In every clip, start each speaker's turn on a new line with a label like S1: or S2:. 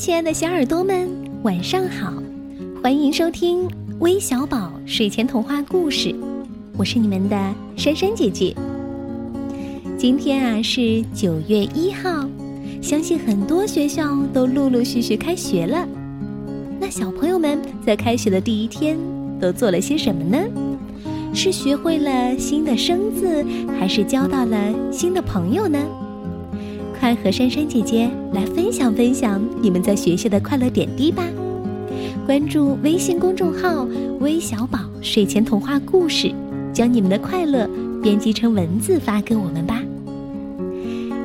S1: 亲爱的小耳朵们，晚上好！欢迎收听微小宝睡前童话故事，我是你们的珊珊姐姐。今天啊是九月一号，相信很多学校都陆陆续续开学了。那小朋友们在开学的第一天都做了些什么呢？是学会了新的生字，还是交到了新的朋友呢？快和珊珊姐姐来分享分享你们在学校的快乐点滴吧！关注微信公众号“微小宝睡前童话故事”，将你们的快乐编辑成文字发给我们吧。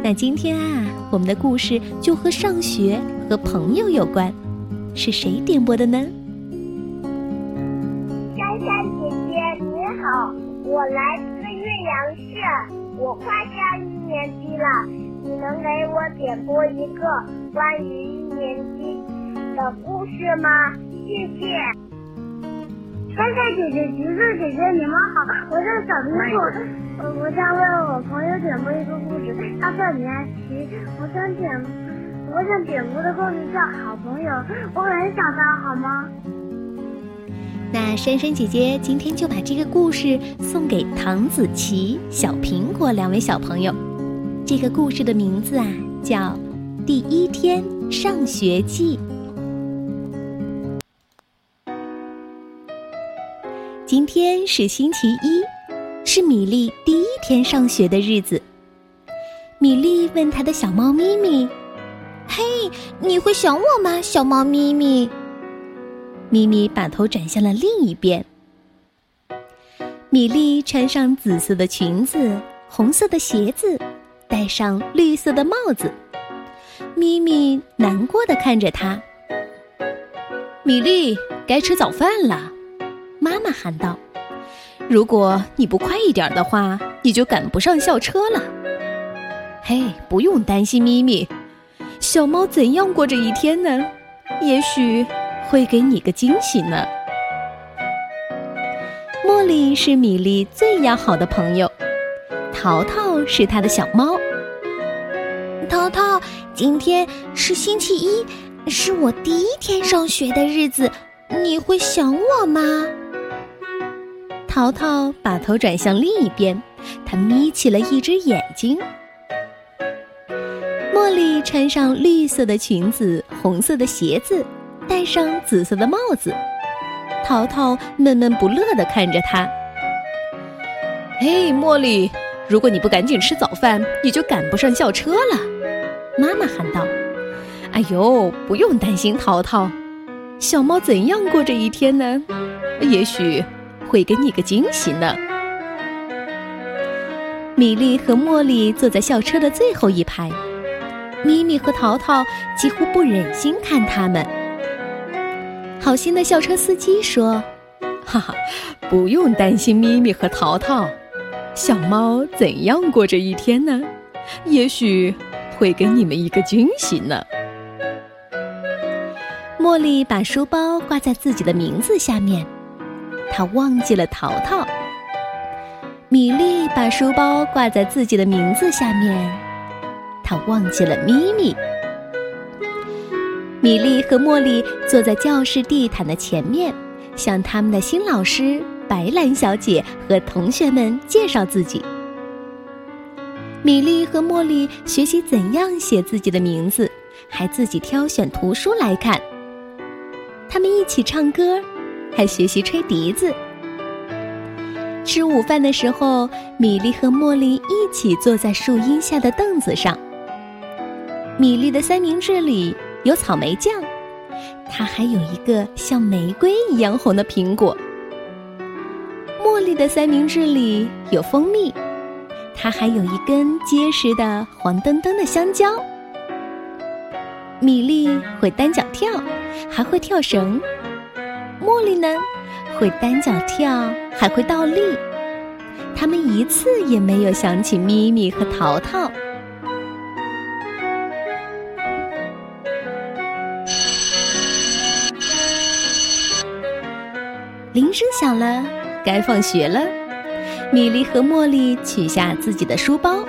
S1: 那今天啊，我们的故事就和上学和朋友有关，是谁点播的呢？
S2: 珊珊姐姐你好，我来自岳阳市，我快上一年级了。你能给我点播一个关于一年级的故事吗？谢谢。
S3: 珊珊姐姐、橘子姐姐，你们好，我叫小苹果，我，我想为我朋友点播一个故事，他叫李安琪，我想点，我想点播的故事叫《好朋友》，我很想他，好吗？
S1: 那珊珊姐姐今天就把这个故事送给唐子琪、小苹果两位小朋友。这个故事的名字啊，叫《第一天上学记》。今天是星期一，是米粒第一天上学的日子。米粒问他的小猫咪咪：“嘿，你会想我吗，小猫咪咪？”咪咪把头转向了另一边。米粒穿上紫色的裙子，红色的鞋子。戴上绿色的帽子，咪咪难过的看着他。
S4: 米粒，该吃早饭了，
S1: 妈妈喊道：“
S4: 如果你不快一点的话，你就赶不上校车了。”嘿，不用担心，咪咪，小猫怎样过这一天呢？也许会给你个惊喜呢。
S1: 茉莉是米粒最要好的朋友。淘淘是他的小猫。
S5: 淘淘，今天是星期一，是我第一天上学的日子，你会想我吗？
S1: 淘淘把头转向另一边，他眯起了一只眼睛。茉莉穿上绿色的裙子，红色的鞋子，戴上紫色的帽子。淘淘闷闷不乐地看着他。
S4: 嘿，茉莉。如果你不赶紧吃早饭，你就赶不上校车了。”
S1: 妈妈喊道。
S4: “哎呦，不用担心，淘淘，小猫怎样过这一天呢？也许会给你个惊喜呢。”
S1: 米粒和茉莉坐在校车的最后一排，咪咪和淘淘几乎不忍心看他们。好心的校车司机说：“
S4: 哈哈，不用担心，咪咪和淘淘。”小猫怎样过这一天呢？也许会给你们一个惊喜呢。
S1: 茉莉把书包挂在自己的名字下面，她忘记了淘淘。米粒把书包挂在自己的名字下面，她忘记了咪咪。米粒和茉莉坐在教室地毯的前面，向他们的新老师。白兰小姐和同学们介绍自己。米莉和茉莉学习怎样写自己的名字，还自己挑选图书来看。他们一起唱歌，还学习吹笛子。吃午饭的时候，米莉和茉莉一起坐在树荫下的凳子上。米莉的三明治里有草莓酱，它还有一个像玫瑰一样红的苹果。茉莉的三明治里有蜂蜜，它还有一根结实的黄澄澄的香蕉。米粒会单脚跳，还会跳绳。茉莉呢，会单脚跳，还会倒立。他们一次也没有想起咪咪和淘淘。铃声响了。该放学了，米莉和茉莉取下自己的书包。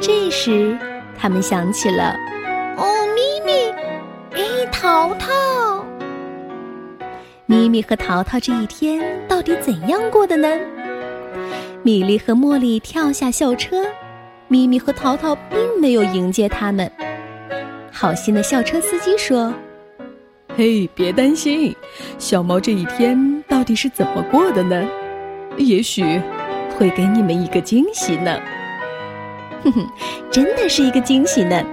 S1: 这时，他们想起了：“
S5: 哦，咪咪，哎，淘淘。
S1: 咪咪和淘淘这一天到底怎样过的呢？米莉和茉莉跳下校车，咪咪和淘淘并没有迎接他们。好心的校车司机说：“
S4: 嘿，别担心，小猫这一天到底是怎么过的呢？也许会给你们一个惊喜呢。”
S1: 哼哼，真的是一个惊喜呢！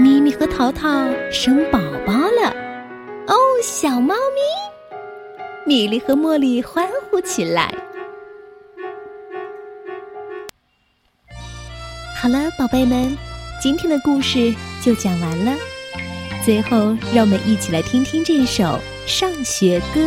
S1: 咪咪和淘淘生宝宝了，哦，小猫咪！米莉和茉莉欢呼起来。好了，宝贝们，今天的故事就讲完了。最后，让我们一起来听听这首《上学歌》。